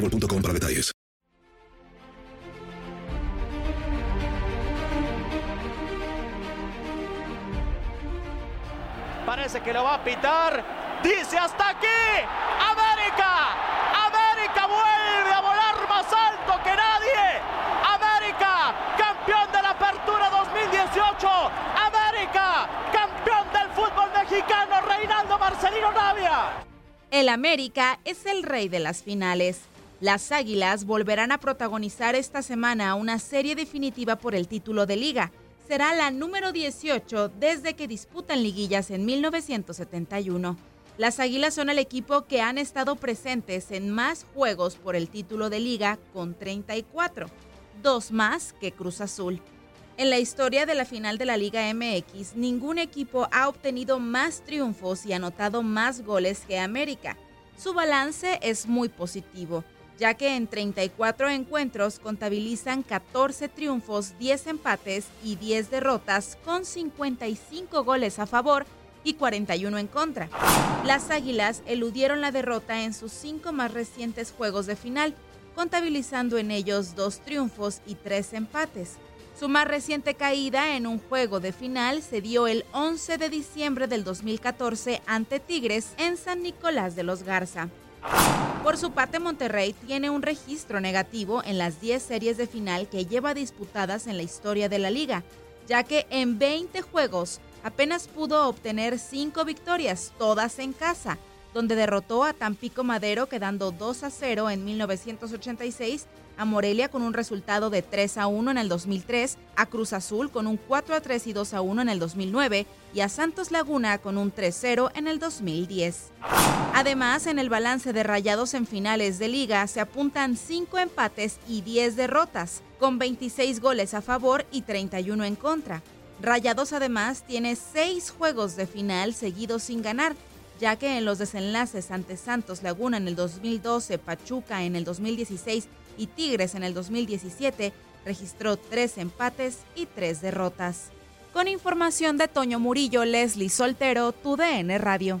boostmobile.com para detalles. Parece que lo va a pitar. Dice hasta aquí. América. América vuelve a volar más alto que nadie. América, campeón de la apertura 2018. América, campeón del fútbol mexicano. Reinaldo Marcelino Navia. El América es el rey de las finales. Las Águilas volverán a protagonizar esta semana una serie definitiva por el título de liga. Será la número 18 desde que disputan liguillas en 1971. Las Águilas son el equipo que han estado presentes en más juegos por el título de liga con 34, dos más que Cruz Azul. En la historia de la final de la Liga MX, ningún equipo ha obtenido más triunfos y anotado más goles que América. Su balance es muy positivo, ya que en 34 encuentros contabilizan 14 triunfos, 10 empates y 10 derrotas, con 55 goles a favor y 41 en contra. Las Águilas eludieron la derrota en sus cinco más recientes juegos de final, contabilizando en ellos dos triunfos y tres empates. Su más reciente caída en un juego de final se dio el 11 de diciembre del 2014 ante Tigres en San Nicolás de los Garza. Por su parte, Monterrey tiene un registro negativo en las 10 series de final que lleva disputadas en la historia de la liga, ya que en 20 juegos apenas pudo obtener 5 victorias, todas en casa, donde derrotó a Tampico Madero quedando 2 a 0 en 1986, a Morelia con un resultado de 3 a 1 en el 2003, a Cruz Azul con un 4 a 3 y 2 a 1 en el 2009 y a Santos Laguna con un 3-0 en el 2010. Además, en el balance de rayados en finales de liga se apuntan 5 empates y 10 derrotas, con 26 goles a favor y 31 en contra. Rayados además tiene 6 juegos de final seguidos sin ganar, ya que en los desenlaces ante Santos Laguna en el 2012, Pachuca en el 2016 y Tigres en el 2017 registró 3 empates y 3 derrotas. Con información de Toño Murillo, Leslie Soltero, tu DN Radio.